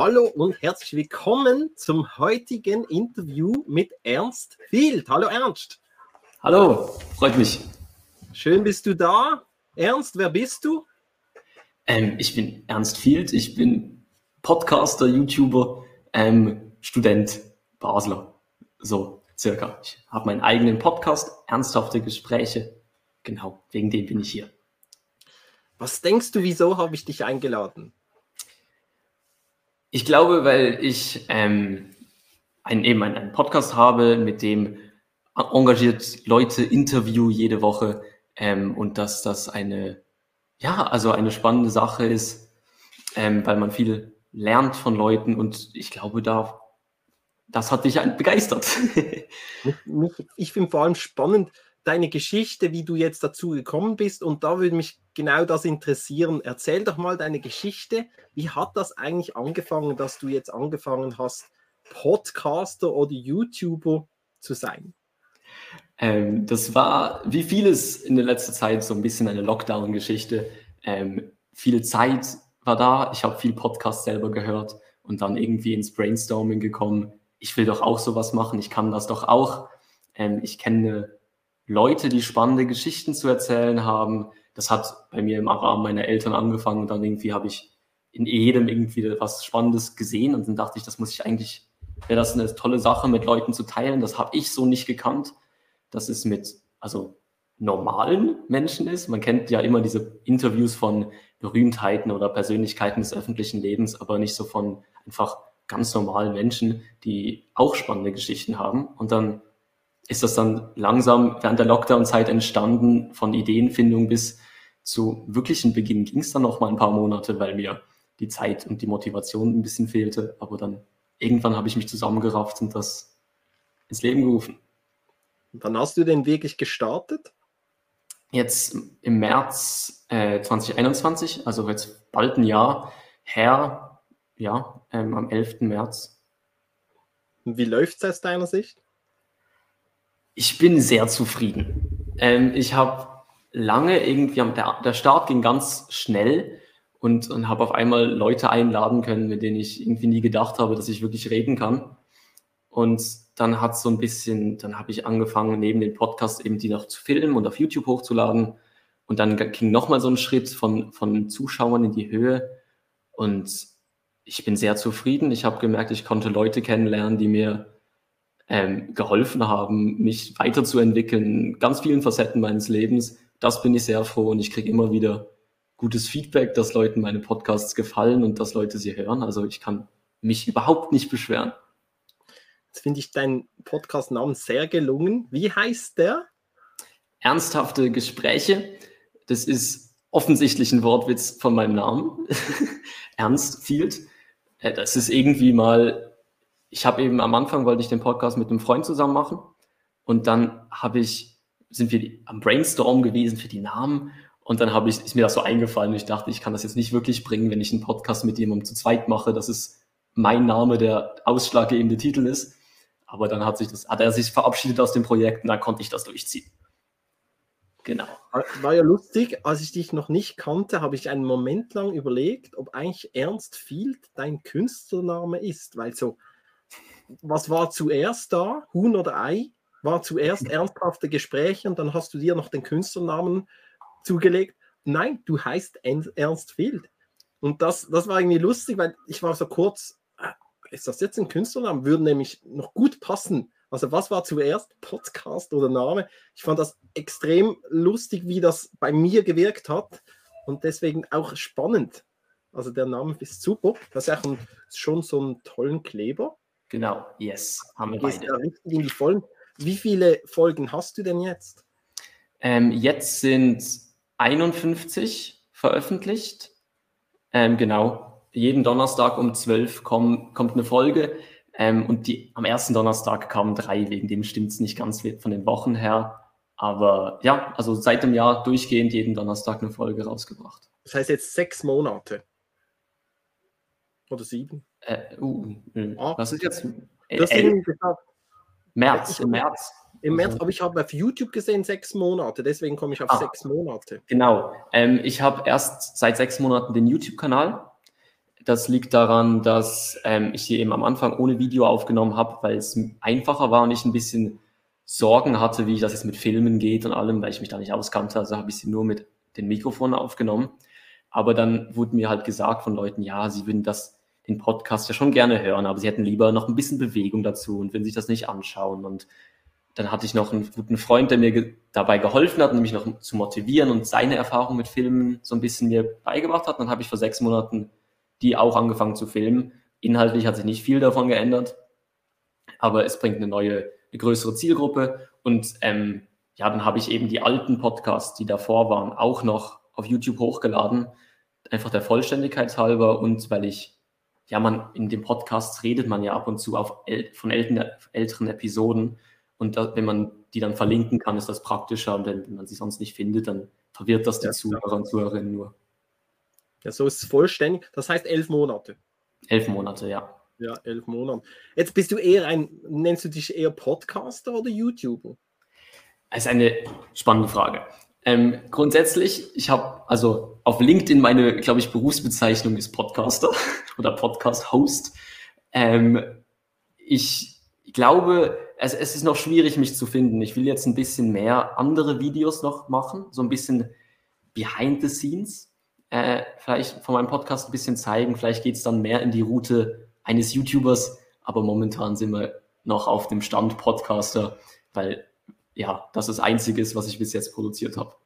Hallo und herzlich willkommen zum heutigen Interview mit Ernst Field. Hallo Ernst. Hallo, freut mich. Schön bist du da. Ernst, wer bist du? Ähm, ich bin Ernst Field, ich bin Podcaster, YouTuber, ähm, Student, Basler. So, circa. Ich habe meinen eigenen Podcast, ernsthafte Gespräche. Genau, wegen dem bin ich hier. Was denkst du, wieso habe ich dich eingeladen? Ich glaube, weil ich ähm, einen, eben einen Podcast habe, mit dem engagiert Leute interview jede Woche ähm, und dass das eine, ja, also eine spannende Sache ist, ähm, weil man viel lernt von Leuten und ich glaube, da, das hat dich begeistert. ich finde vor allem spannend deine Geschichte, wie du jetzt dazu gekommen bist und da würde mich genau das interessieren. Erzähl doch mal deine Geschichte. Wie hat das eigentlich angefangen, dass du jetzt angefangen hast, Podcaster oder YouTuber zu sein? Ähm, das war, wie vieles in der letzten Zeit, so ein bisschen eine Lockdown-Geschichte. Ähm, viel Zeit war da, ich habe viel Podcast selber gehört und dann irgendwie ins Brainstorming gekommen. Ich will doch auch sowas machen, ich kann das doch auch. Ähm, ich kenne Leute, die spannende Geschichten zu erzählen haben. Das hat bei mir im Rahmen meiner Eltern angefangen und dann irgendwie habe ich in jedem irgendwie was Spannendes gesehen und dann dachte ich, das muss ich eigentlich, wäre das eine tolle Sache mit Leuten zu teilen. Das habe ich so nicht gekannt dass es mit, also normalen Menschen ist. Man kennt ja immer diese Interviews von Berühmtheiten oder Persönlichkeiten des öffentlichen Lebens, aber nicht so von einfach ganz normalen Menschen, die auch spannende Geschichten haben. Und dann ist das dann langsam während der Lockdown-Zeit entstanden, von Ideenfindung bis zu wirklichen Beginn ging es dann noch mal ein paar Monate, weil mir die Zeit und die Motivation ein bisschen fehlte. Aber dann irgendwann habe ich mich zusammengerafft und das ins Leben gerufen. Wann hast du denn wirklich gestartet? Jetzt im März äh, 2021, also jetzt bald ein Jahr her, ja, ähm, am 11. März. Wie läuft es aus deiner Sicht? Ich bin sehr zufrieden. Ähm, ich habe lange irgendwie, der, der Start ging ganz schnell und, und habe auf einmal Leute einladen können, mit denen ich irgendwie nie gedacht habe, dass ich wirklich reden kann. Und dann hat so ein bisschen, dann habe ich angefangen, neben dem Podcast eben die noch zu filmen und auf YouTube hochzuladen. Und dann ging nochmal so ein Schritt von, von Zuschauern in die Höhe. Und ich bin sehr zufrieden. Ich habe gemerkt, ich konnte Leute kennenlernen, die mir ähm, geholfen haben, mich weiterzuentwickeln, ganz vielen Facetten meines Lebens. Das bin ich sehr froh und ich kriege immer wieder gutes Feedback, dass Leuten meine Podcasts gefallen und dass Leute sie hören. Also ich kann mich überhaupt nicht beschweren. Jetzt finde ich deinen Podcast-Namen sehr gelungen. Wie heißt der? Ernsthafte Gespräche. Das ist offensichtlich ein Wortwitz von meinem Namen. Ernst Field. Äh, das ist irgendwie mal, ich habe eben am Anfang wollte ich den Podcast mit einem Freund zusammen machen und dann habe ich, sind wir am Brainstorm gewesen für die Namen und dann habe ich, ist mir das so eingefallen und ich dachte, ich kann das jetzt nicht wirklich bringen, wenn ich einen Podcast mit jemandem zu zweit mache, dass es mein Name der ausschlaggebende Titel ist. Aber dann hat sich das, hat er sich verabschiedet aus dem Projekt und dann konnte ich das durchziehen. Genau. War ja lustig, als ich dich noch nicht kannte, habe ich einen Moment lang überlegt, ob eigentlich Ernst Field dein Künstlername ist, weil so, was war zuerst da, Huhn oder Ei? War zuerst ernsthafte Gespräche und dann hast du dir noch den Künstlernamen zugelegt. Nein, du heißt Ernst Field. Und das, das war irgendwie lustig, weil ich war so kurz, ist das jetzt ein Künstlername? Würde nämlich noch gut passen. Also was war zuerst, Podcast oder Name? Ich fand das extrem lustig, wie das bei mir gewirkt hat und deswegen auch spannend. Also der Name ist super. Das ist auch ein, schon so einen tollen Kleber. Genau, yes, haben wir beide. Richtig in die Folgen. Wie viele Folgen hast du denn jetzt? Ähm, jetzt sind 51 veröffentlicht. Ähm, genau, jeden Donnerstag um 12 komm, kommt eine Folge. Ähm, und die, am ersten Donnerstag kamen drei, wegen dem stimmt es nicht ganz von den Wochen her. Aber ja, also seit dem Jahr durchgehend jeden Donnerstag eine Folge rausgebracht. Das heißt jetzt sechs Monate. Oder sieben? Äh, uh, äh, ah, was ist jetzt? Äh, das äh, März, im März. Im März, aber ich habe auf YouTube gesehen sechs Monate, deswegen komme ich auf ah, sechs Monate. Genau. Ähm, ich habe erst seit sechs Monaten den YouTube-Kanal Das liegt daran, dass ähm, ich sie eben am Anfang ohne Video aufgenommen habe, weil es einfacher war und ich ein bisschen Sorgen hatte, wie das jetzt mit Filmen geht und allem, weil ich mich da nicht auskannte. Also habe ich sie nur mit den Mikrofonen aufgenommen. Aber dann wurde mir halt gesagt von Leuten, ja, sie würden das, den Podcast ja schon gerne hören, aber sie hätten lieber noch ein bisschen Bewegung dazu und würden sich das nicht anschauen. Und dann hatte ich noch einen guten Freund, der mir ge dabei geholfen hat, nämlich noch zu motivieren und seine Erfahrung mit Filmen so ein bisschen mir beigebracht hat. Dann habe ich vor sechs Monaten die auch angefangen zu filmen. Inhaltlich hat sich nicht viel davon geändert, aber es bringt eine neue eine größere Zielgruppe. Und ähm, ja, dann habe ich eben die alten Podcasts, die davor waren, auch noch auf YouTube hochgeladen. Einfach der Vollständigkeit halber und weil ich, ja, man in den Podcasts redet man ja ab und zu auf äl von älteren, älteren Episoden. Und da, wenn man die dann verlinken kann, ist das praktischer. Und wenn, man sie sonst nicht findet, dann verwirrt das die ja, Zuhörer und Zuhörerinnen nur. Ja, so ist es vollständig. Das heißt elf Monate. Elf Monate, ja. Ja, elf Monate. Jetzt bist du eher ein, nennst du dich eher Podcaster oder YouTuber? Das ist eine spannende Frage. Ähm, grundsätzlich, ich habe also auf LinkedIn meine, glaube ich, Berufsbezeichnung ist Podcaster oder Podcast-Host. Ähm, ich glaube, es, es ist noch schwierig, mich zu finden. Ich will jetzt ein bisschen mehr andere Videos noch machen, so ein bisschen behind the scenes. Äh, vielleicht von meinem Podcast ein bisschen zeigen. Vielleicht geht es dann mehr in die Route eines YouTubers, aber momentan sind wir noch auf dem Stand Podcaster, weil ja, das das Einzige was ich bis jetzt produziert habe.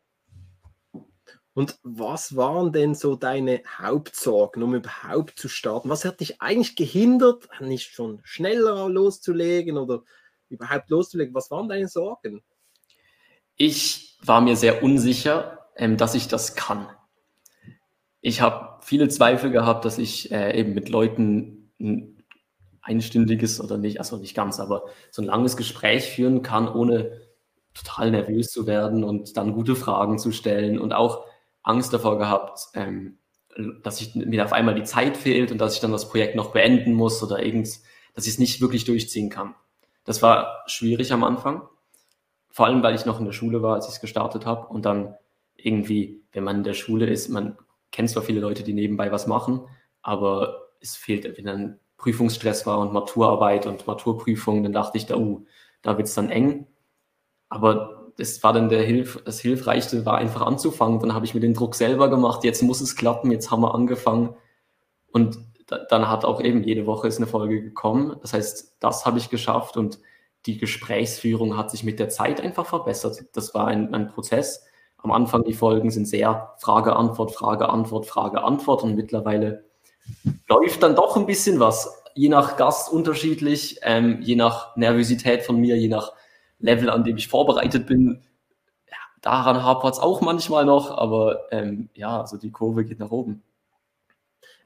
Und was waren denn so deine Hauptsorgen, um überhaupt zu starten? Was hat dich eigentlich gehindert, nicht schon schneller loszulegen oder überhaupt loszulegen? Was waren deine Sorgen? Ich war mir sehr unsicher, ähm, dass ich das kann. Ich habe viele Zweifel gehabt, dass ich äh, eben mit Leuten ein einstündiges oder nicht, also nicht ganz, aber so ein langes Gespräch führen kann, ohne total nervös zu werden und dann gute Fragen zu stellen und auch Angst davor gehabt, ähm, dass ich, mir auf einmal die Zeit fehlt und dass ich dann das Projekt noch beenden muss oder irgend, dass ich es nicht wirklich durchziehen kann. Das war schwierig am Anfang, vor allem weil ich noch in der Schule war, als ich es gestartet habe und dann irgendwie, wenn man in der Schule ist, man kennt zwar viele Leute, die nebenbei was machen, aber es fehlt, wenn dann Prüfungsstress war und Maturarbeit und Maturprüfung, dann dachte ich, da, uh, da wird es dann eng. Aber das war dann der Hilf, das Hilfreichste, war einfach anzufangen. Dann habe ich mir den Druck selber gemacht, jetzt muss es klappen, jetzt haben wir angefangen. Und da, dann hat auch eben jede Woche ist eine Folge gekommen. Das heißt, das habe ich geschafft und die Gesprächsführung hat sich mit der Zeit einfach verbessert. Das war ein, ein Prozess. Am Anfang die Folgen sind sehr Frage, Antwort, Frage, Antwort, Frage, Antwort und mittlerweile läuft dann doch ein bisschen was. Je nach Gast unterschiedlich, ähm, je nach Nervosität von mir, je nach Level, an dem ich vorbereitet bin. Ja, daran hapert es auch manchmal noch, aber ähm, ja, also die Kurve geht nach oben.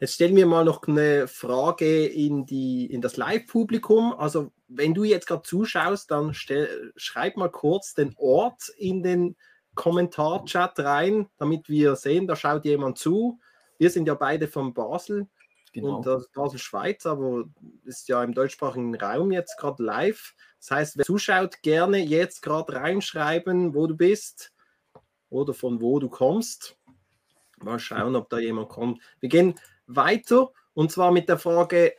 Jetzt stellen wir mal noch eine Frage in, die, in das Live-Publikum. Also, wenn du jetzt gerade zuschaust, dann stell, schreib mal kurz den Ort in den Kommentarchat rein, damit wir sehen, da schaut jemand zu wir sind ja beide von Basel genau. und äh, Basel Schweiz, aber ist ja im deutschsprachigen Raum jetzt gerade live. Das heißt, wer zuschaut, gerne jetzt gerade reinschreiben, wo du bist oder von wo du kommst. Mal schauen, ob da jemand kommt. Wir gehen weiter und zwar mit der Frage,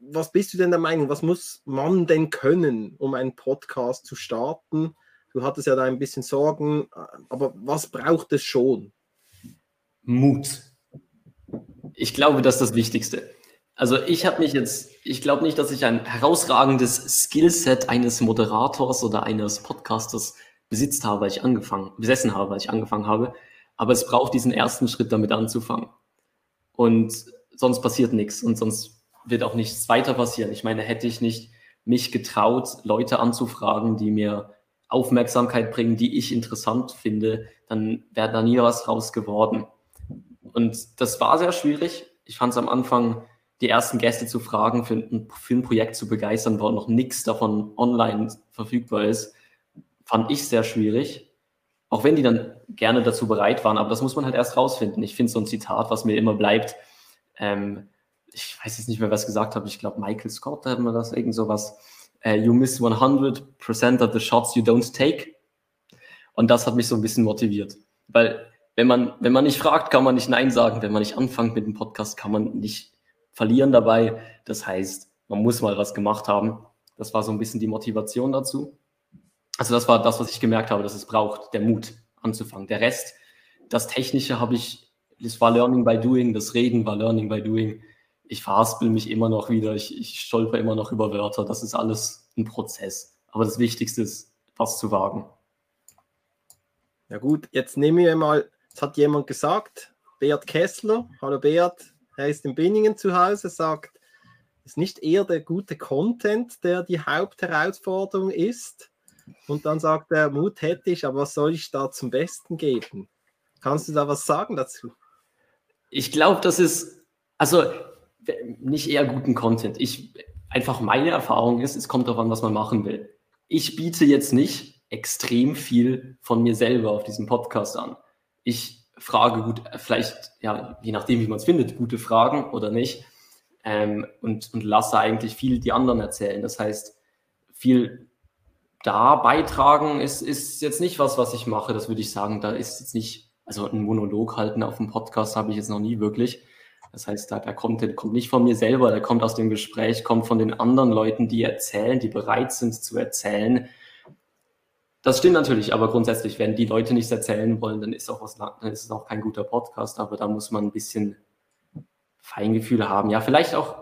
was bist du denn der Meinung, was muss man denn können, um einen Podcast zu starten? Du hattest ja da ein bisschen Sorgen, aber was braucht es schon? Mut ich glaube, das ist das Wichtigste. Also ich habe mich jetzt, ich glaube nicht, dass ich ein herausragendes Skillset eines Moderators oder eines Podcasters besitzt habe, weil ich angefangen, besessen habe, weil ich angefangen habe. Aber es braucht diesen ersten Schritt, damit anzufangen. Und sonst passiert nichts und sonst wird auch nichts weiter passieren. Ich meine, hätte ich nicht mich getraut, Leute anzufragen, die mir Aufmerksamkeit bringen, die ich interessant finde, dann wäre da nie was raus geworden. Und das war sehr schwierig. Ich fand es am Anfang, die ersten Gäste zu fragen, für ein, für Projekt zu begeistern, wo noch nichts davon online verfügbar ist, fand ich sehr schwierig. Auch wenn die dann gerne dazu bereit waren, aber das muss man halt erst rausfinden. Ich finde so ein Zitat, was mir immer bleibt. Ähm, ich weiß jetzt nicht mehr, was gesagt habe. Ich glaube, Michael Scott hat mir das irgend sowas. Uh, you miss 100% of the shots you don't take. Und das hat mich so ein bisschen motiviert. Weil wenn man, wenn man nicht fragt, kann man nicht Nein sagen. Wenn man nicht anfängt mit dem Podcast, kann man nicht verlieren dabei. Das heißt, man muss mal was gemacht haben. Das war so ein bisschen die Motivation dazu. Also das war das, was ich gemerkt habe, dass es braucht, der Mut anzufangen. Der Rest, das Technische habe ich, das war Learning by Doing, das Reden war Learning by Doing. Ich verhaspel mich immer noch wieder, ich, ich stolper immer noch über Wörter. Das ist alles ein Prozess. Aber das Wichtigste ist, was zu wagen. Ja gut, jetzt nehmen wir mal, es hat jemand gesagt, Beat Kessler, hallo Beat, er ist in Binningen zu Hause, sagt, ist nicht eher der gute Content, der die Hauptherausforderung ist? Und dann sagt er, Mut hätte ich, aber was soll ich da zum Besten geben? Kannst du da was sagen dazu? Ich glaube, das ist, also nicht eher guten Content. Ich, einfach meine Erfahrung ist, es kommt darauf an, was man machen will. Ich biete jetzt nicht extrem viel von mir selber auf diesem Podcast an. Ich frage gut, vielleicht, ja, je nachdem, wie man es findet, gute Fragen oder nicht. Ähm, und, und lasse eigentlich viel die anderen erzählen. Das heißt, viel da beitragen ist, ist jetzt nicht was, was ich mache. Das würde ich sagen, da ist jetzt nicht, also ein Monolog halten auf dem Podcast habe ich jetzt noch nie wirklich. Das heißt, da, der Content kommt nicht von mir selber, der kommt aus dem Gespräch, kommt von den anderen Leuten, die erzählen, die bereit sind zu erzählen. Das stimmt natürlich, aber grundsätzlich, wenn die Leute nichts erzählen wollen, dann ist auch was, dann ist es auch kein guter Podcast. Aber da muss man ein bisschen Feingefühl haben. Ja, vielleicht auch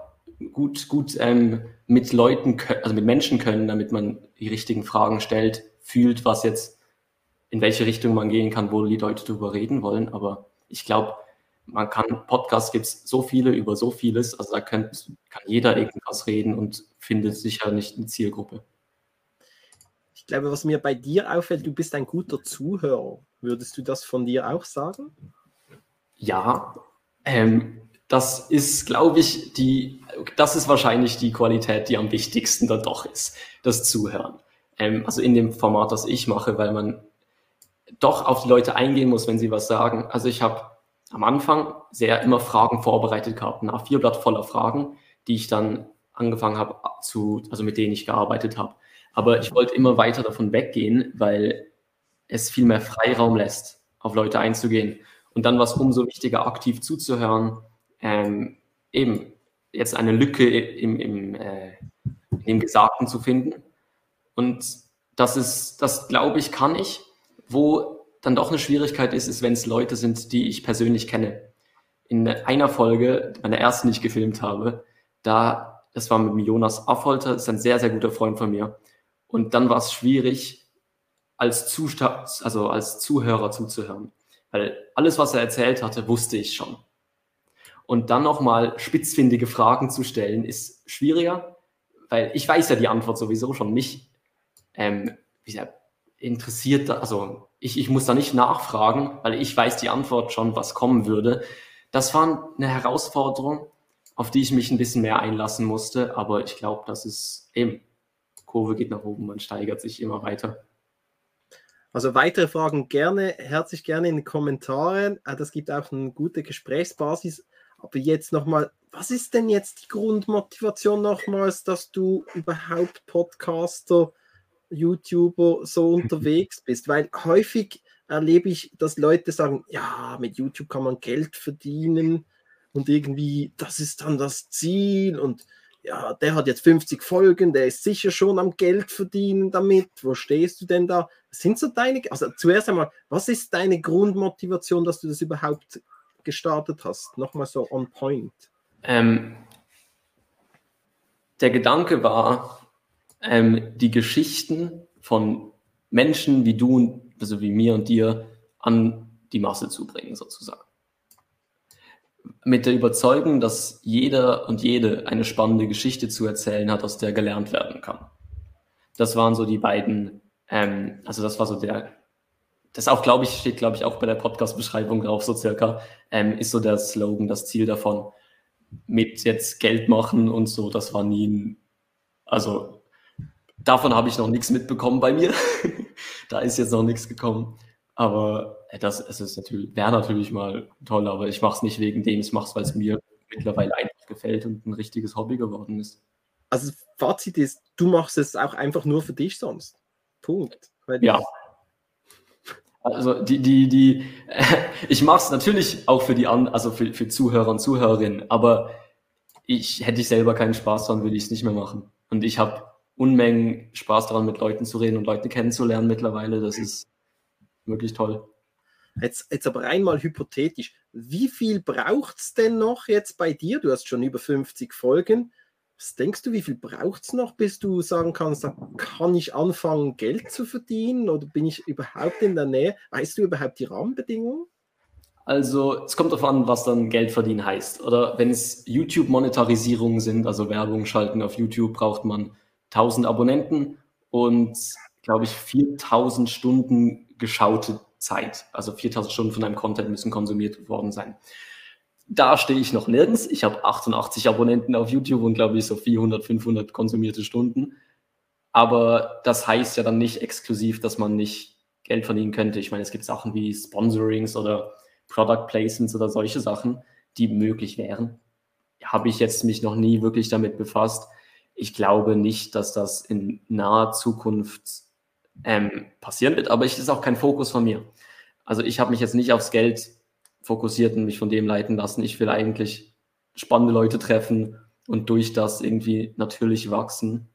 gut, gut ähm, mit Leuten, also mit Menschen können, damit man die richtigen Fragen stellt, fühlt, was jetzt, in welche Richtung man gehen kann, wo die Leute darüber reden wollen. Aber ich glaube, man kann, Podcasts gibt es so viele über so vieles, also da kann, kann jeder irgendwas reden und findet sicher nicht eine Zielgruppe. Ich glaube, was mir bei dir auffällt, du bist ein guter Zuhörer. Würdest du das von dir auch sagen? Ja, ähm, das ist, glaube ich, die, das ist wahrscheinlich die Qualität, die am wichtigsten da doch ist, das Zuhören. Ähm, also in dem Format, das ich mache, weil man doch auf die Leute eingehen muss, wenn sie was sagen. Also ich habe am Anfang sehr immer Fragen vorbereitet gehabt, ein A4-Blatt voller Fragen, die ich dann angefangen habe zu, also mit denen ich gearbeitet habe. Aber ich wollte immer weiter davon weggehen, weil es viel mehr Freiraum lässt, auf Leute einzugehen. Und dann war es umso wichtiger, aktiv zuzuhören, ähm, eben jetzt eine Lücke im, im, äh, im Gesagten zu finden. Und das ist, das glaube ich, kann ich. Wo dann doch eine Schwierigkeit ist, ist, wenn es Leute sind, die ich persönlich kenne. In einer Folge, meiner ersten, die ich gefilmt habe, da, das war mit Jonas Affolter, das ist ein sehr, sehr guter Freund von mir. Und dann war es schwierig, als, Zusta also als Zuhörer zuzuhören. Weil alles, was er erzählt hatte, wusste ich schon. Und dann nochmal spitzfindige Fragen zu stellen, ist schwieriger, weil ich weiß ja die Antwort sowieso schon. Mich ähm, interessiert, also ich, ich muss da nicht nachfragen, weil ich weiß die Antwort schon, was kommen würde. Das war eine Herausforderung, auf die ich mich ein bisschen mehr einlassen musste, aber ich glaube, das ist eben, Kurve geht nach oben, man steigert sich immer weiter. Also weitere Fragen gerne, herzlich gerne in den Kommentaren. Ah, das gibt auch eine gute Gesprächsbasis. Aber jetzt nochmal, was ist denn jetzt die Grundmotivation nochmals, dass du überhaupt Podcaster, YouTuber so unterwegs bist? Weil häufig erlebe ich, dass Leute sagen, ja, mit YouTube kann man Geld verdienen und irgendwie, das ist dann das Ziel und ja, der hat jetzt 50 Folgen, der ist sicher schon am Geld verdienen damit. Wo stehst du denn da? Sind so deine, also zuerst einmal, was ist deine Grundmotivation, dass du das überhaupt gestartet hast? Nochmal so on point. Ähm, der Gedanke war, ähm, die Geschichten von Menschen wie du, also wie mir und dir, an die Masse zu bringen, sozusagen. Mit der Überzeugung, dass jeder und jede eine spannende Geschichte zu erzählen hat, aus der gelernt werden kann. Das waren so die beiden, ähm, also das war so der das auch, glaube ich, steht, glaube ich, auch bei der Podcast-Beschreibung drauf, so circa, ähm, ist so der Slogan, das Ziel davon. Mit jetzt Geld machen und so, das war nie ein, also davon habe ich noch nichts mitbekommen bei mir. da ist jetzt noch nichts gekommen. Aber das es ist natürlich, wäre natürlich mal toll, aber ich mache es nicht wegen dem, ich mache es, weil es mir mittlerweile einfach gefällt und ein richtiges Hobby geworden ist. Also Fazit ist, du machst es auch einfach nur für dich sonst. Punkt. ja, Also die, die, die, ich mache es natürlich auch für die an, also für, für Zuhörer und Zuhörerinnen, aber ich hätte ich selber keinen Spaß daran, würde ich es nicht mehr machen. Und ich habe Unmengen Spaß daran, mit Leuten zu reden und Leute kennenzulernen mittlerweile. Das ist wirklich toll. Jetzt, jetzt aber einmal hypothetisch, wie viel braucht es denn noch jetzt bei dir? Du hast schon über 50 Folgen. Was denkst du, wie viel braucht es noch, bis du sagen kannst, da kann ich anfangen, Geld zu verdienen oder bin ich überhaupt in der Nähe? Weißt du überhaupt die Rahmenbedingungen? Also es kommt darauf an, was dann Geld verdienen heißt. Oder wenn es YouTube-Monetarisierungen sind, also Werbung schalten auf YouTube, braucht man 1000 Abonnenten und, glaube ich, 4000 Stunden geschaute Zeit. Also 4000 Stunden von deinem Content müssen konsumiert worden sein. Da stehe ich noch nirgends. Ich habe 88 Abonnenten auf YouTube und glaube ich so 400, 500 konsumierte Stunden. Aber das heißt ja dann nicht exklusiv, dass man nicht Geld verdienen könnte. Ich meine, es gibt Sachen wie Sponsorings oder Product Placements oder solche Sachen, die möglich wären. Habe ich jetzt mich noch nie wirklich damit befasst. Ich glaube nicht, dass das in naher Zukunft ähm, passieren wird, aber es ist auch kein Fokus von mir. Also ich habe mich jetzt nicht aufs Geld fokussiert und mich von dem leiten lassen. Ich will eigentlich spannende Leute treffen und durch das irgendwie natürlich wachsen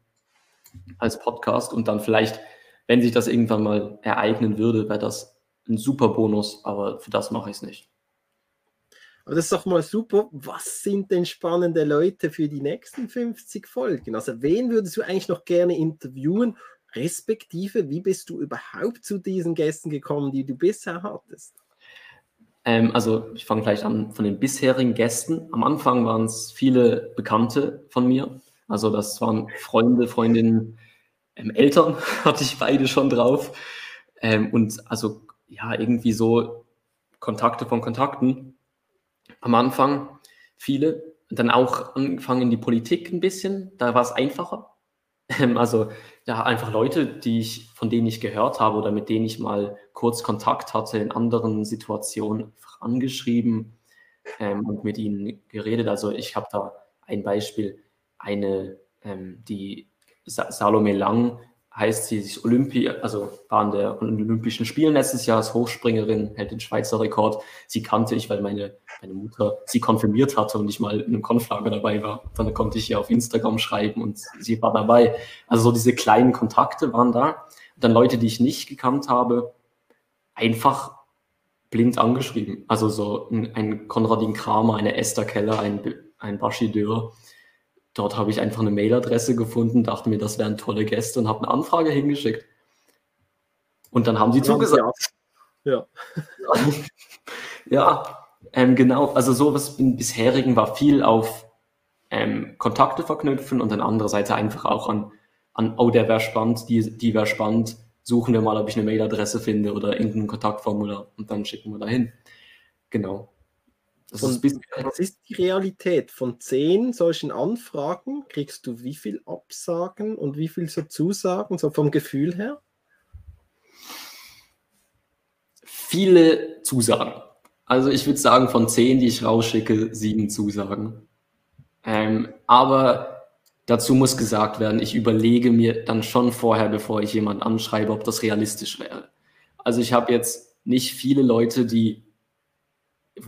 als Podcast und dann vielleicht, wenn sich das irgendwann mal ereignen würde, wäre das ein super Bonus, aber für das mache ich es nicht. Aber das ist doch mal super. Was sind denn spannende Leute für die nächsten 50 Folgen? Also wen würdest du eigentlich noch gerne interviewen respektive wie bist du überhaupt zu diesen Gästen gekommen, die du bisher hattest? Ähm, also ich fange gleich an von den bisherigen Gästen. Am Anfang waren es viele Bekannte von mir. Also das waren Freunde, Freundinnen, ähm, Eltern hatte ich beide schon drauf. Ähm, und also ja, irgendwie so Kontakte von Kontakten. Am Anfang viele. Dann auch angefangen in die Politik ein bisschen. Da war es einfacher. Ähm, also ja, einfach Leute, die ich, von denen ich gehört habe oder mit denen ich mal kurz Kontakt hatte in anderen Situationen, angeschrieben ähm, und mit ihnen geredet. Also ich habe da ein Beispiel, eine, ähm, die Salome Lang heißt sie, sich Olympi, also war an der Olympischen Spielen letztes Jahr als Hochspringerin, hält den Schweizer Rekord. Sie kannte ich, weil meine, meine Mutter sie konfirmiert hatte und ich mal in einem Konflager dabei war. Dann konnte ich ihr auf Instagram schreiben und sie war dabei. Also so diese kleinen Kontakte waren da. dann Leute, die ich nicht gekannt habe, einfach blind angeschrieben. Also so ein, ein Konradin Kramer, eine Esther Keller, ein, ein Bashi Dürr Dort habe ich einfach eine Mailadresse gefunden, dachte mir, das wären tolle Gäste und habe eine Anfrage hingeschickt. Und dann haben sie zugesagt. Ja. ja, ähm, genau. Also sowas im bisherigen war viel auf ähm, Kontakte verknüpfen und dann andererseits einfach auch an, an oh, der wäre spannend, die, die wäre spannend, suchen wir mal, ob ich eine Mailadresse finde oder irgendein Kontaktformular und dann schicken wir dahin. Genau. Das ist was ist die Realität? Von zehn solchen Anfragen kriegst du wie viel Absagen und wie viel so Zusagen, so vom Gefühl her? Viele Zusagen. Also ich würde sagen, von zehn, die ich rausschicke, sieben Zusagen. Ähm, aber dazu muss gesagt werden, ich überlege mir dann schon vorher, bevor ich jemanden anschreibe, ob das realistisch wäre. Also ich habe jetzt nicht viele Leute, die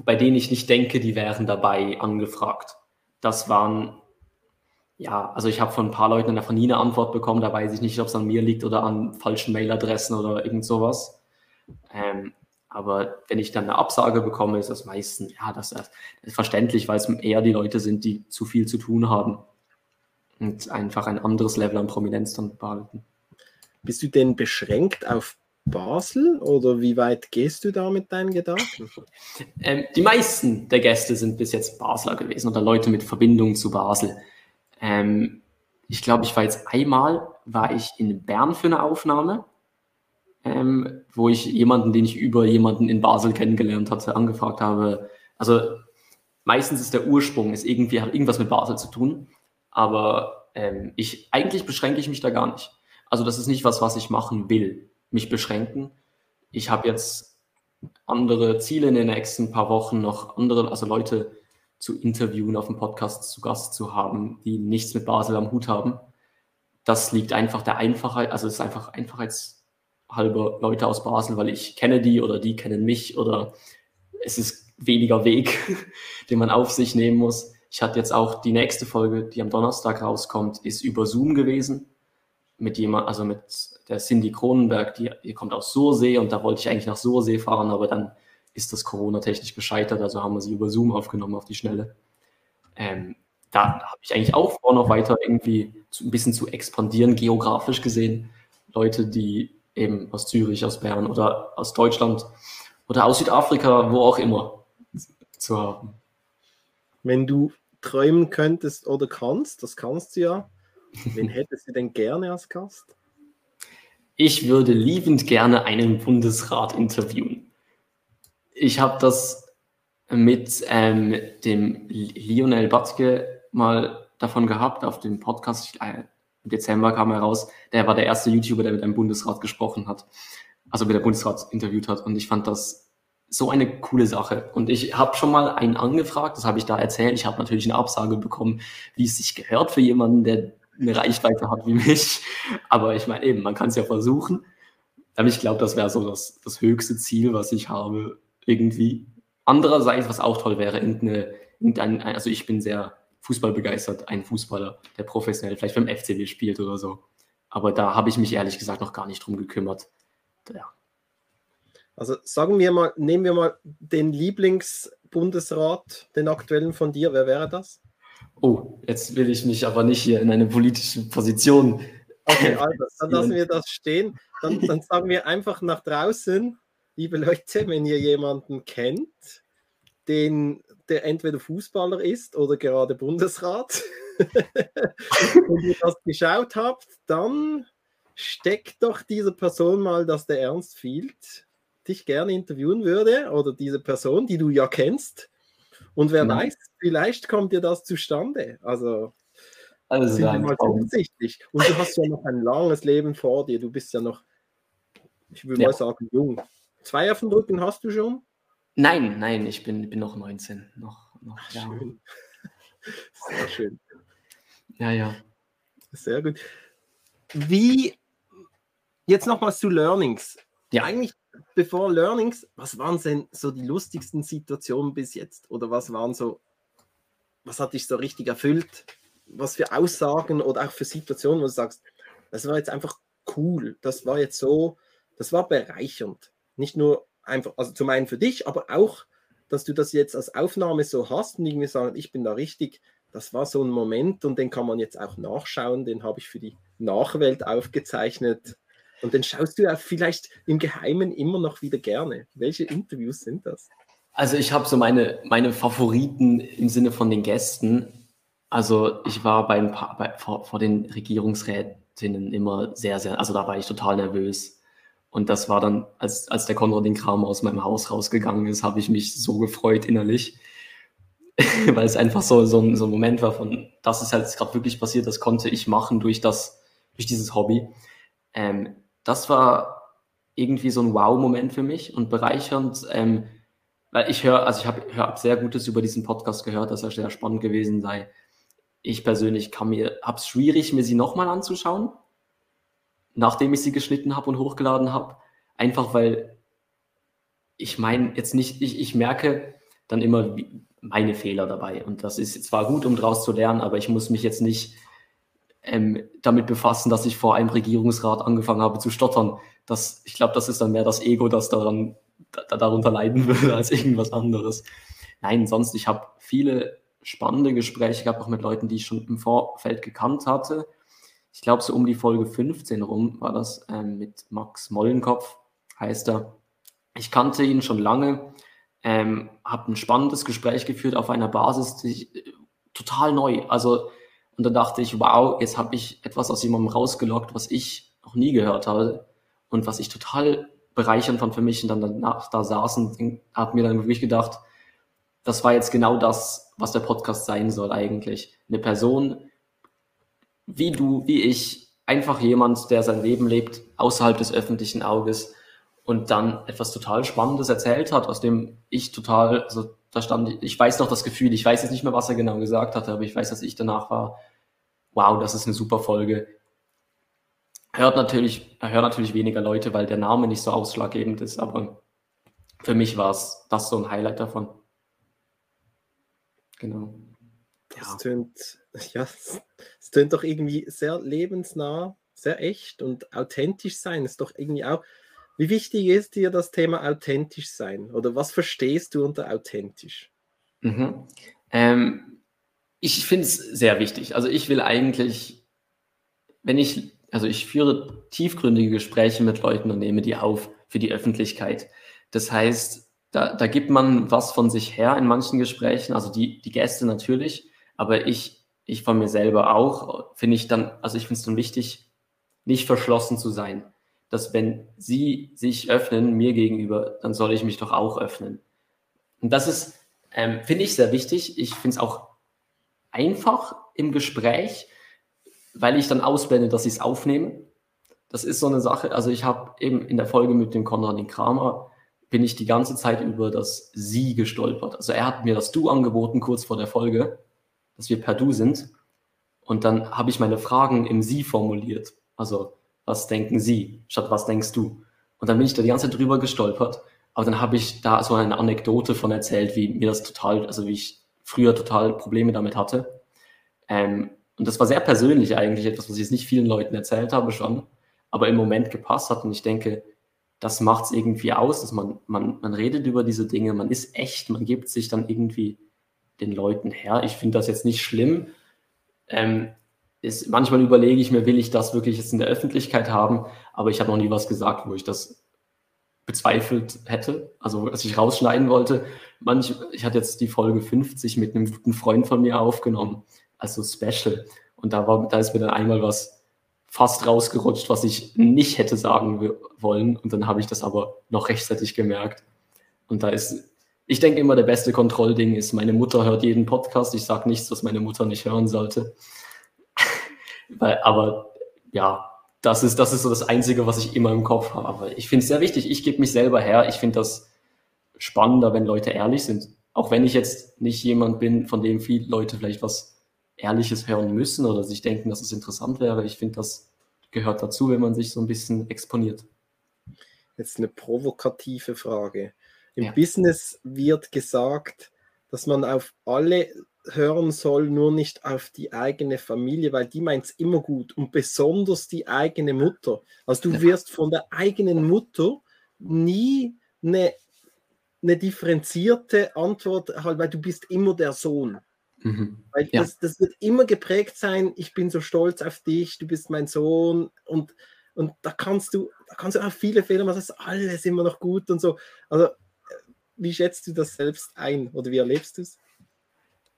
bei denen ich nicht denke, die wären dabei angefragt. Das waren, ja, also ich habe von ein paar Leuten davon nie eine Antwort bekommen, da weiß ich nicht, ob es an mir liegt oder an falschen Mailadressen oder irgend sowas. Ähm, aber wenn ich dann eine Absage bekomme, ist das meistens, ja, das ist verständlich, weil es eher die Leute sind, die zu viel zu tun haben und einfach ein anderes Level an Prominenz dann behalten. Bist du denn beschränkt auf Basel oder wie weit gehst du da mit deinen Gedanken? Ähm, die meisten der Gäste sind bis jetzt Basler gewesen oder Leute mit Verbindung zu Basel. Ähm, ich glaube, ich war jetzt einmal, war ich in Bern für eine Aufnahme, ähm, wo ich jemanden, den ich über jemanden in Basel kennengelernt hatte, angefragt habe. Also meistens ist der Ursprung, ist irgendwie, hat irgendwas mit Basel zu tun, aber ähm, ich, eigentlich beschränke ich mich da gar nicht. Also das ist nicht was, was ich machen will mich beschränken. Ich habe jetzt andere Ziele in den nächsten paar Wochen, noch andere, also Leute zu interviewen, auf dem Podcast zu Gast zu haben, die nichts mit Basel am Hut haben. Das liegt einfach der Einfachheit, also es ist einfach Einfachheits, halber Leute aus Basel, weil ich kenne die oder die kennen mich oder es ist weniger Weg, den man auf sich nehmen muss. Ich hatte jetzt auch die nächste Folge, die am Donnerstag rauskommt, ist über Zoom gewesen. Mit jemand, also mit der Cindy Kronenberg, die, die kommt aus Sursee und da wollte ich eigentlich nach Sursee fahren, aber dann ist das Corona-technisch gescheitert, also haben wir sie über Zoom aufgenommen auf die Schnelle. Ähm, da habe ich eigentlich auch vor, noch weiter irgendwie zu, ein bisschen zu expandieren, geografisch gesehen. Leute, die eben aus Zürich, aus Bern oder aus Deutschland oder aus Südafrika, wo auch immer, zu haben. Wenn du träumen könntest oder kannst, das kannst du ja, wen hättest du denn gerne als Gast? Ich würde liebend gerne einen Bundesrat interviewen. Ich habe das mit ähm, dem Lionel Batzke mal davon gehabt auf dem Podcast. Äh, Im Dezember kam er raus. Der war der erste YouTuber, der mit einem Bundesrat gesprochen hat. Also mit der Bundesrat interviewt hat. Und ich fand das so eine coole Sache. Und ich habe schon mal einen angefragt, das habe ich da erzählt. Ich habe natürlich eine Absage bekommen, wie es sich gehört für jemanden, der eine Reichweite hat wie mich. Aber ich meine eben, man kann es ja versuchen. Aber ich glaube, das wäre so das, das höchste Ziel, was ich habe, irgendwie. Andererseits, was auch toll wäre, irgendeine, irgendein, also ich bin sehr fußballbegeistert, ein Fußballer, der professionell vielleicht beim FCW spielt oder so. Aber da habe ich mich ehrlich gesagt noch gar nicht drum gekümmert. Ja, also sagen wir mal, nehmen wir mal den Lieblingsbundesrat, den aktuellen von dir. Wer wäre das? Oh, jetzt will ich mich aber nicht hier in eine politische Position. Okay, also, dann lassen wir das stehen. Dann, dann sagen wir einfach nach draußen, liebe Leute, wenn ihr jemanden kennt, den, der entweder Fußballer ist oder gerade Bundesrat, und ihr das geschaut habt, dann steckt doch dieser Person mal, dass der Ernst fehlt dich gerne interviewen würde oder diese Person, die du ja kennst. Und wer mhm. weiß, vielleicht kommt dir das zustande. Also, also sind wir mal zuversichtlich. Und du hast ja noch ein langes Leben vor dir. Du bist ja noch, ich würde ja. mal sagen, jung. Zwei auf dem Rücken hast du schon? Nein, nein, ich bin, bin noch 19. Noch, noch Ach, ja. schön. Sehr schön. Ja, ja. Sehr gut. Wie, jetzt nochmals zu Learnings. Ja. Eigentlich bevor Learnings, was waren denn so die lustigsten Situationen bis jetzt? Oder was waren so, was hat dich so richtig erfüllt? Was für Aussagen oder auch für Situationen, wo du sagst, das war jetzt einfach cool, das war jetzt so, das war bereichernd. Nicht nur einfach, also zum einen für dich, aber auch, dass du das jetzt als Aufnahme so hast und irgendwie sagen, ich bin da richtig, das war so ein Moment und den kann man jetzt auch nachschauen, den habe ich für die Nachwelt aufgezeichnet. Und dann schaust du ja vielleicht im Geheimen immer noch wieder gerne. Welche Interviews sind das? Also ich habe so meine, meine Favoriten im Sinne von den Gästen. Also ich war bei ein paar, bei, vor, vor den Regierungsrätinnen immer sehr, sehr, also da war ich total nervös. Und das war dann, als, als der Konrad den Kram aus meinem Haus rausgegangen ist, habe ich mich so gefreut innerlich. Weil es einfach so, so, ein, so ein Moment war von, das ist halt gerade wirklich passiert, das konnte ich machen durch das, durch dieses Hobby. Ähm, das war irgendwie so ein Wow-Moment für mich und bereichernd, ähm, weil ich höre, also ich habe hab sehr Gutes über diesen Podcast gehört, dass er sehr spannend gewesen sei. Ich persönlich kann mir, habe es schwierig, mir sie nochmal anzuschauen, nachdem ich sie geschnitten habe und hochgeladen habe, einfach weil ich meine jetzt nicht, ich, ich merke dann immer meine Fehler dabei und das ist zwar gut, um daraus zu lernen, aber ich muss mich jetzt nicht ähm, damit befassen, dass ich vor einem Regierungsrat angefangen habe zu stottern. Das, ich glaube, das ist dann mehr das Ego, das daran, da, darunter leiden würde, als irgendwas anderes. Nein, sonst, ich habe viele spannende Gespräche gehabt, auch mit Leuten, die ich schon im Vorfeld gekannt hatte. Ich glaube, so um die Folge 15 rum war das ähm, mit Max Mollenkopf, heißt er. Ich kannte ihn schon lange, ähm, habe ein spannendes Gespräch geführt auf einer Basis, die äh, total neu. Also und dann dachte ich, wow, jetzt habe ich etwas aus jemandem rausgelockt, was ich noch nie gehört habe und was ich total bereichernd fand für mich. Und dann danach da saßen, habe mir dann wirklich gedacht, das war jetzt genau das, was der Podcast sein soll eigentlich. Eine Person wie du, wie ich, einfach jemand, der sein Leben lebt außerhalb des öffentlichen Auges und dann etwas total Spannendes erzählt hat, aus dem ich total, also da stand, ich weiß noch das Gefühl, ich weiß jetzt nicht mehr, was er genau gesagt hatte, aber ich weiß, dass ich danach war, wow, das ist eine super Folge. Hört natürlich, hört natürlich weniger Leute, weil der Name nicht so ausschlaggebend ist, aber für mich war es das so ein Highlight davon. Genau. Ja. Es tönt, ja, es tönt doch irgendwie sehr lebensnah, sehr echt und authentisch sein. Ist doch irgendwie auch. Wie wichtig ist dir das Thema authentisch sein? Oder was verstehst du unter authentisch? Mhm. Ähm, ich finde es sehr wichtig. Also ich will eigentlich, wenn ich, also ich führe tiefgründige Gespräche mit Leuten und nehme die auf für die Öffentlichkeit. Das heißt, da, da gibt man was von sich her in manchen Gesprächen, also die, die Gäste natürlich, aber ich, ich von mir selber auch, finde ich dann, also ich finde es dann wichtig, nicht verschlossen zu sein. Dass wenn sie sich öffnen mir gegenüber, dann soll ich mich doch auch öffnen. Und das ist, ähm, finde ich sehr wichtig. Ich finde es auch einfach im Gespräch, weil ich dann ausblende, dass ich es aufnehme. Das ist so eine Sache. Also ich habe eben in der Folge mit dem Konradin Kramer bin ich die ganze Zeit über das Sie gestolpert. Also er hat mir das Du angeboten kurz vor der Folge, dass wir per Du sind. Und dann habe ich meine Fragen im Sie formuliert. Also was denken Sie statt was denkst du? Und dann bin ich da die ganze Zeit drüber gestolpert. Aber dann habe ich da so eine Anekdote von erzählt, wie mir das total, also wie ich früher total Probleme damit hatte. Ähm, und das war sehr persönlich eigentlich, etwas, was ich jetzt nicht vielen Leuten erzählt habe schon, aber im Moment gepasst hat. Und ich denke, das macht es irgendwie aus, dass man, man, man redet über diese Dinge, man ist echt, man gibt sich dann irgendwie den Leuten her. Ich finde das jetzt nicht schlimm. Ähm, ist, manchmal überlege ich mir, will ich das wirklich jetzt in der Öffentlichkeit haben, aber ich habe noch nie was gesagt, wo ich das bezweifelt hätte, also als ich rausschneiden wollte. Manch, ich hatte jetzt die Folge 50 mit einem guten Freund von mir aufgenommen, also Special. Und da, war, da ist mir dann einmal was fast rausgerutscht, was ich nicht hätte sagen wollen. Und dann habe ich das aber noch rechtzeitig gemerkt. Und da ist, ich denke immer, der beste Kontrollding ist, meine Mutter hört jeden Podcast. Ich sage nichts, was meine Mutter nicht hören sollte. Weil, aber ja, das ist, das ist so das Einzige, was ich immer im Kopf habe. Ich finde es sehr wichtig. Ich gebe mich selber her. Ich finde das spannender, wenn Leute ehrlich sind. Auch wenn ich jetzt nicht jemand bin, von dem viele Leute vielleicht was Ehrliches hören müssen oder sich denken, dass es interessant wäre. Ich finde, das gehört dazu, wenn man sich so ein bisschen exponiert. Jetzt eine provokative Frage. Im ja. Business wird gesagt, dass man auf alle hören soll, nur nicht auf die eigene Familie, weil die meint es immer gut und besonders die eigene Mutter. Also du wirst von der eigenen Mutter nie eine, eine differenzierte Antwort erhalten, weil du bist immer der Sohn. Mhm. Weil ja. das, das wird immer geprägt sein, ich bin so stolz auf dich, du bist mein Sohn und, und da kannst du, da kannst du auch viele Fehler machen, das ist alles immer noch gut und so. Also wie schätzt du das selbst ein oder wie erlebst du es?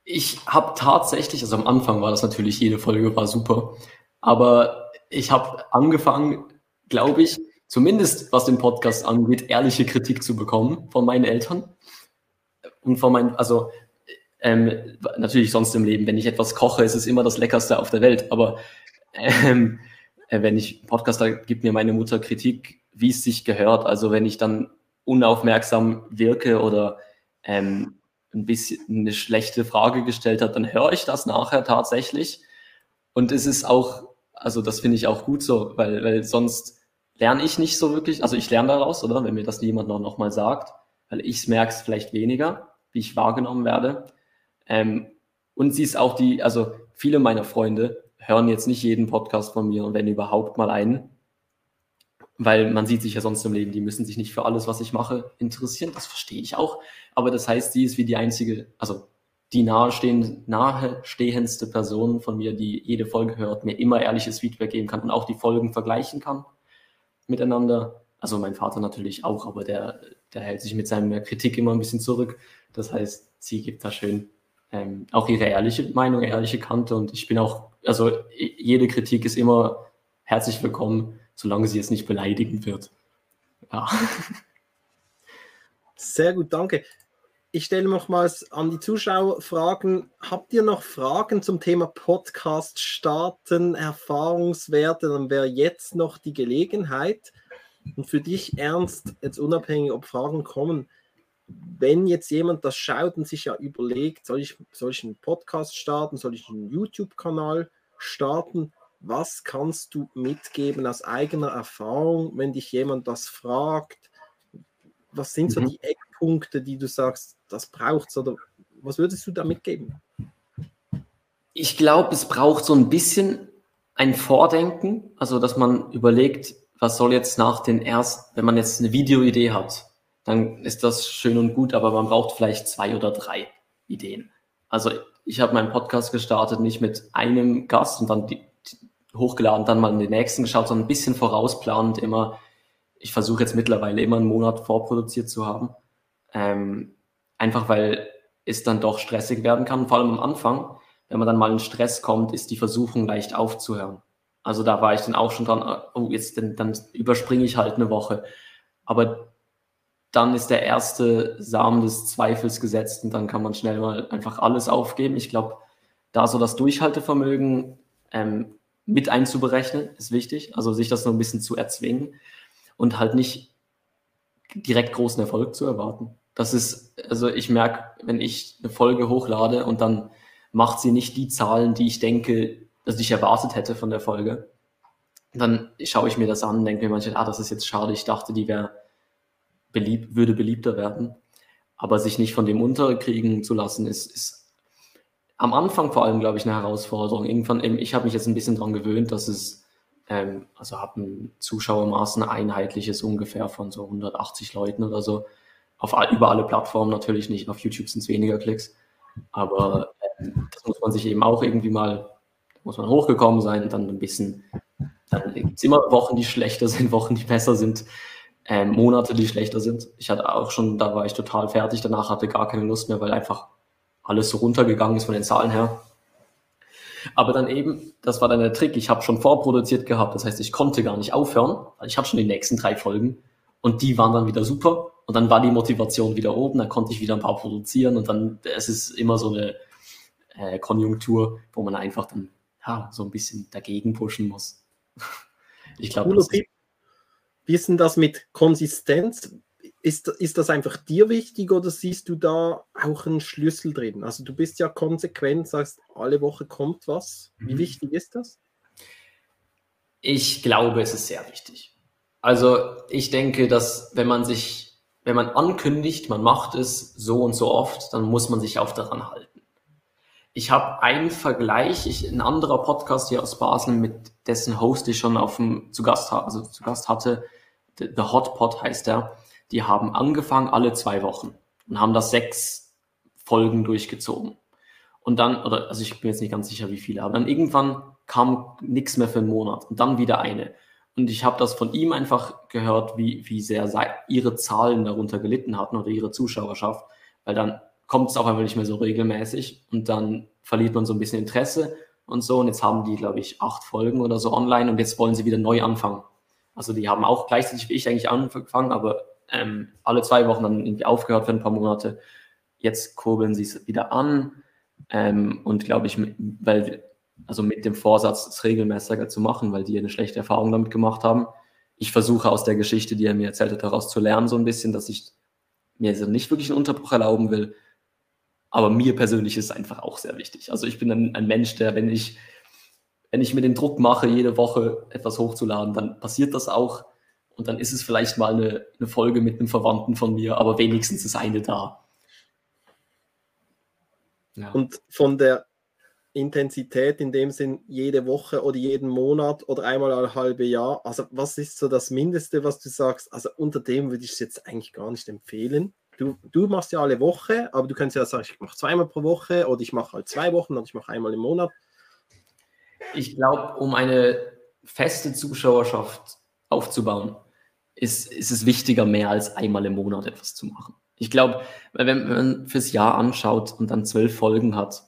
Ich habe tatsächlich, also am Anfang war das natürlich, jede Folge war super, aber ich habe angefangen, glaube ich, zumindest was den Podcast angeht, ehrliche Kritik zu bekommen von meinen Eltern und von meinen, also ähm, natürlich sonst im Leben, wenn ich etwas koche, ist es immer das Leckerste auf der Welt, aber ähm, äh, wenn ich Podcast, da gibt mir meine Mutter Kritik, wie es sich gehört. Also wenn ich dann unaufmerksam wirke oder ähm, ein bisschen eine schlechte Frage gestellt hat, dann höre ich das nachher tatsächlich. Und es ist auch, also das finde ich auch gut so, weil, weil sonst lerne ich nicht so wirklich, also ich lerne daraus, oder? Wenn mir das jemand noch, noch mal sagt, weil ich merke es vielleicht weniger, wie ich wahrgenommen werde. Ähm, und sie ist auch die, also viele meiner Freunde hören jetzt nicht jeden Podcast von mir und wenn überhaupt mal einen, weil man sieht sich ja sonst im Leben, die müssen sich nicht für alles, was ich mache, interessieren. Das verstehe ich auch. Aber das heißt, sie ist wie die einzige, also die nahestehend, nahestehendste Person von mir, die jede Folge hört, mir immer ehrliches Feedback geben kann und auch die Folgen vergleichen kann miteinander. Also mein Vater natürlich auch, aber der, der hält sich mit seiner Kritik immer ein bisschen zurück. Das heißt, sie gibt da schön ähm, auch ihre ehrliche Meinung, ehrliche Kante und ich bin auch, also jede Kritik ist immer herzlich willkommen solange sie jetzt nicht beleidigend wird. Ja. Sehr gut, danke. Ich stelle nochmals an die Zuschauer Fragen. Habt ihr noch Fragen zum Thema Podcast starten, Erfahrungswerte? Dann wäre jetzt noch die Gelegenheit. Und für dich, Ernst, jetzt unabhängig, ob Fragen kommen, wenn jetzt jemand das schaut und sich ja überlegt, soll ich, soll ich einen Podcast starten, soll ich einen YouTube-Kanal starten, was kannst du mitgeben aus eigener Erfahrung, wenn dich jemand das fragt? Was sind so mhm. die Eckpunkte, die du sagst, das braucht es oder was würdest du da mitgeben? Ich glaube, es braucht so ein bisschen ein Vordenken, also dass man überlegt, was soll jetzt nach den ersten, wenn man jetzt eine Videoidee hat, dann ist das schön und gut, aber man braucht vielleicht zwei oder drei Ideen. Also ich habe meinen Podcast gestartet, nicht mit einem Gast und dann die, die, hochgeladen, dann mal in den nächsten geschaut, sondern ein bisschen vorausplanend immer. Ich versuche jetzt mittlerweile immer einen Monat vorproduziert zu haben. Ähm, einfach weil es dann doch stressig werden kann, vor allem am Anfang wenn man dann mal in Stress kommt, ist die Versuchung leicht aufzuhören. Also da war ich dann auch schon dran, oh, jetzt dann, dann überspringe ich halt eine Woche. Aber dann ist der erste Samen des Zweifels gesetzt und dann kann man schnell mal einfach alles aufgeben. Ich glaube, da so das Durchhaltevermögen ähm, mit einzuberechnen, ist wichtig. Also sich das so ein bisschen zu erzwingen und halt nicht direkt großen Erfolg zu erwarten. Das ist, also ich merke, wenn ich eine Folge hochlade und dann macht sie nicht die Zahlen, die ich denke, dass ich erwartet hätte von der Folge. Dann schaue ich mir das an und denke mir manchmal, ah, das ist jetzt schade, ich dachte, die wäre belieb würde beliebter werden. Aber sich nicht von dem unterkriegen zu lassen, ist, ist am Anfang vor allem, glaube ich, eine Herausforderung. Irgendwann, ich habe mich jetzt ein bisschen daran gewöhnt, dass es, ähm, also habe ein Zuschauermaß, ein einheitliches ungefähr von so 180 Leuten oder so. Auf, über alle Plattformen natürlich nicht. Auf YouTube sind es weniger Klicks. Aber das muss man sich eben auch irgendwie mal, muss man hochgekommen sein und dann ein bisschen, dann gibt es immer Wochen, die schlechter sind, Wochen, die besser sind, äh, Monate, die schlechter sind. Ich hatte auch schon, da war ich total fertig, danach hatte gar keine Lust mehr, weil einfach alles so runtergegangen ist von den Zahlen her. Aber dann eben, das war dann der Trick, ich habe schon vorproduziert gehabt, das heißt, ich konnte gar nicht aufhören, ich habe schon die nächsten drei Folgen und die waren dann wieder super. Und dann war die Motivation wieder oben, dann konnte ich wieder ein paar produzieren. Und dann, es ist immer so eine, äh, Konjunktur, wo man einfach dann ja, so ein bisschen dagegen pushen muss. ich glaube, wie ist denn das mit Konsistenz? Ist, ist das einfach dir wichtig oder siehst du da auch einen Schlüssel drin? Also du bist ja konsequent, sagst, alle Woche kommt was. Wie mhm. wichtig ist das? Ich glaube, es ist sehr wichtig. Also ich denke, dass wenn man sich, wenn man ankündigt, man macht es so und so oft, dann muss man sich auch daran halten. Ich habe einen Vergleich, ich, ein anderer Podcast hier aus Basel, mit dessen Host ich schon auf dem, zu, Gast, also zu Gast hatte, The, The Hot Pot heißt der, die haben angefangen alle zwei Wochen und haben das sechs Folgen durchgezogen. Und dann, oder also ich bin jetzt nicht ganz sicher, wie viele, aber dann irgendwann kam nichts mehr für einen Monat und dann wieder eine. Und ich habe das von ihm einfach gehört, wie, wie sehr ihre Zahlen darunter gelitten hatten oder ihre Zuschauerschaft, weil dann kommt es auf einmal nicht mehr so regelmäßig und dann verliert man so ein bisschen Interesse und so. Und jetzt haben die, glaube ich, acht Folgen oder so online und jetzt wollen sie wieder neu anfangen. Also die haben auch gleichzeitig wie ich eigentlich angefangen, aber ähm, alle zwei Wochen dann irgendwie aufgehört für ein paar Monate. Jetzt kurbeln sie es wieder an ähm, und glaube ich, weil also mit dem Vorsatz, es regelmäßiger zu machen, weil die eine schlechte Erfahrung damit gemacht haben. Ich versuche aus der Geschichte, die er mir erzählt hat, daraus zu lernen, so ein bisschen, dass ich mir nicht wirklich einen Unterbruch erlauben will, aber mir persönlich ist es einfach auch sehr wichtig. Also ich bin ein, ein Mensch, der, wenn ich, wenn ich mir den Druck mache, jede Woche etwas hochzuladen, dann passiert das auch. Und dann ist es vielleicht mal eine, eine Folge mit einem Verwandten von mir, aber wenigstens ist eine da. Ja. Und von der Intensität in dem Sinn jede Woche oder jeden Monat oder einmal ein halbe Jahr? Also was ist so das Mindeste, was du sagst? Also unter dem würde ich es jetzt eigentlich gar nicht empfehlen du, du machst ja alle Woche, aber du kannst ja sagen, ich mache zweimal pro Woche oder ich mache halt zwei Wochen und ich mache einmal im Monat. Ich glaube, um eine feste Zuschauerschaft aufzubauen, ist, ist es wichtiger, mehr als einmal im Monat etwas zu machen. Ich glaube, wenn, man fürs Jahr anschaut und dann zwölf Folgen hat,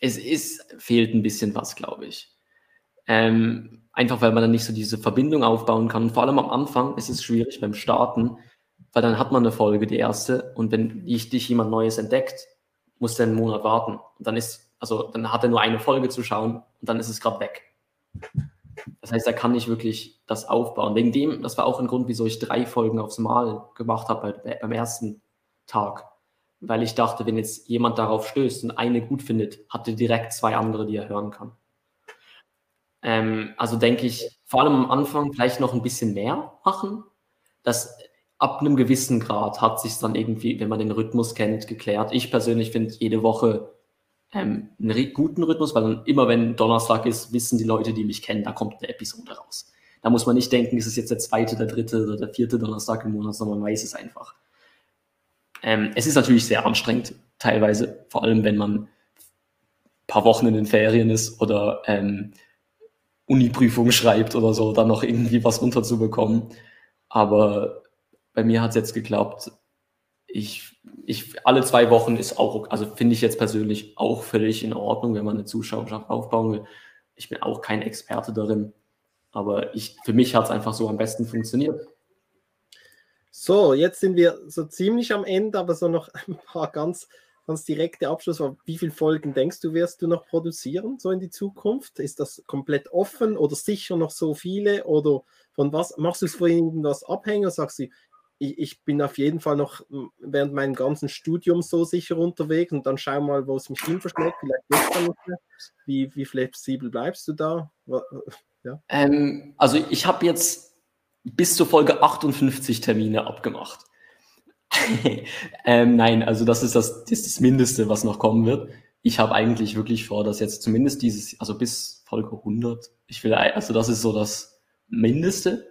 es ist, fehlt ein bisschen was, glaube ich. Ähm, einfach weil man dann nicht so diese Verbindung aufbauen kann. Vor allem am Anfang ist es schwierig beim Starten, weil dann hat man eine Folge, die erste, und wenn dich, dich jemand Neues entdeckt, muss der einen Monat warten. Und dann ist, also dann hat er nur eine Folge zu schauen und dann ist es gerade weg. Das heißt, er kann nicht wirklich das aufbauen. Wegen dem, das war auch ein Grund, wieso ich drei Folgen aufs Mal gemacht habe bei, beim ersten Tag. Weil ich dachte, wenn jetzt jemand darauf stößt und eine gut findet, hat er direkt zwei andere, die er hören kann. Ähm, also denke ich, vor allem am Anfang vielleicht noch ein bisschen mehr machen. Das ab einem gewissen Grad hat sich dann irgendwie, wenn man den Rhythmus kennt, geklärt. Ich persönlich finde jede Woche ähm, einen guten Rhythmus, weil dann immer, wenn Donnerstag ist, wissen die Leute, die mich kennen, da kommt eine Episode raus. Da muss man nicht denken, ist es jetzt der zweite, der dritte oder der vierte Donnerstag im Monat, sondern man weiß es einfach. Ähm, es ist natürlich sehr anstrengend, teilweise, vor allem wenn man ein paar Wochen in den Ferien ist oder ähm, Uni-Prüfung schreibt oder so, dann noch irgendwie was runterzubekommen. Aber bei mir hat es jetzt geklappt. Ich, ich, alle zwei Wochen ist auch, also finde ich jetzt persönlich auch völlig in Ordnung, wenn man eine Zuschauerschaft aufbauen will. Ich bin auch kein Experte darin. Aber ich, für mich hat es einfach so am besten funktioniert. So, jetzt sind wir so ziemlich am Ende, aber so noch ein paar ganz, ganz direkte Abschluss. Wie viele Folgen denkst du, wirst du noch produzieren, so in die Zukunft? Ist das komplett offen oder sicher noch so viele? Oder von was machst du es von irgendwas abhängig? Sagst du, ich, ich, bin auf jeden Fall noch während meinem ganzen Studium so sicher unterwegs und dann schau mal, wo es mich hin verschlägt. Vielleicht nicht. Wie, wie flexibel bleibst du da? Ja. Ähm, also ich habe jetzt bis zur Folge 58 Termine abgemacht. ähm, nein, also das ist das, das ist das Mindeste, was noch kommen wird. Ich habe eigentlich wirklich vor, dass jetzt zumindest dieses, also bis Folge 100, ich will, also das ist so das Mindeste.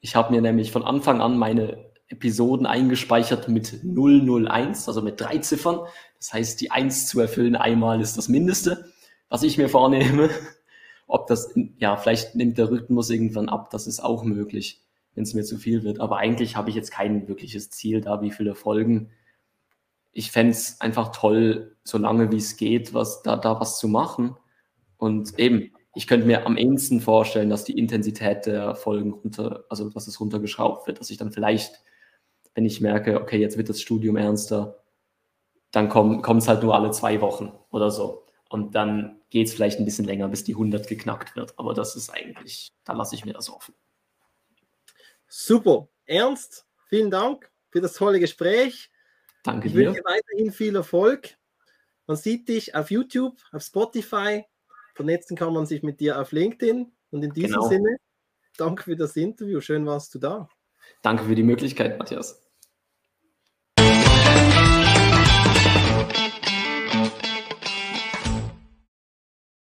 Ich habe mir nämlich von Anfang an meine Episoden eingespeichert mit 001, also mit drei Ziffern. Das heißt, die 1 zu erfüllen einmal ist das Mindeste, was ich mir vornehme. Ob das, ja, vielleicht nimmt der Rhythmus irgendwann ab, das ist auch möglich, wenn es mir zu viel wird. Aber eigentlich habe ich jetzt kein wirkliches Ziel da, wie viele Folgen. Ich fände es einfach toll, so lange wie es geht, was, da, da was zu machen. Und eben, ich könnte mir am ehesten vorstellen, dass die Intensität der Folgen runter, also dass es runtergeschraubt wird, dass ich dann vielleicht, wenn ich merke, okay, jetzt wird das Studium ernster, dann kommt es halt nur alle zwei Wochen oder so. Und dann geht es vielleicht ein bisschen länger, bis die 100 geknackt wird. Aber das ist eigentlich, da lasse ich mir das offen. Super. Ernst, vielen Dank für das tolle Gespräch. Danke ich dir. Ich wünsche weiterhin viel Erfolg. Man sieht dich auf YouTube, auf Spotify. Vernetzen kann man sich mit dir auf LinkedIn. Und in diesem genau. Sinne, danke für das Interview. Schön warst du da. Danke für die Möglichkeit, Matthias.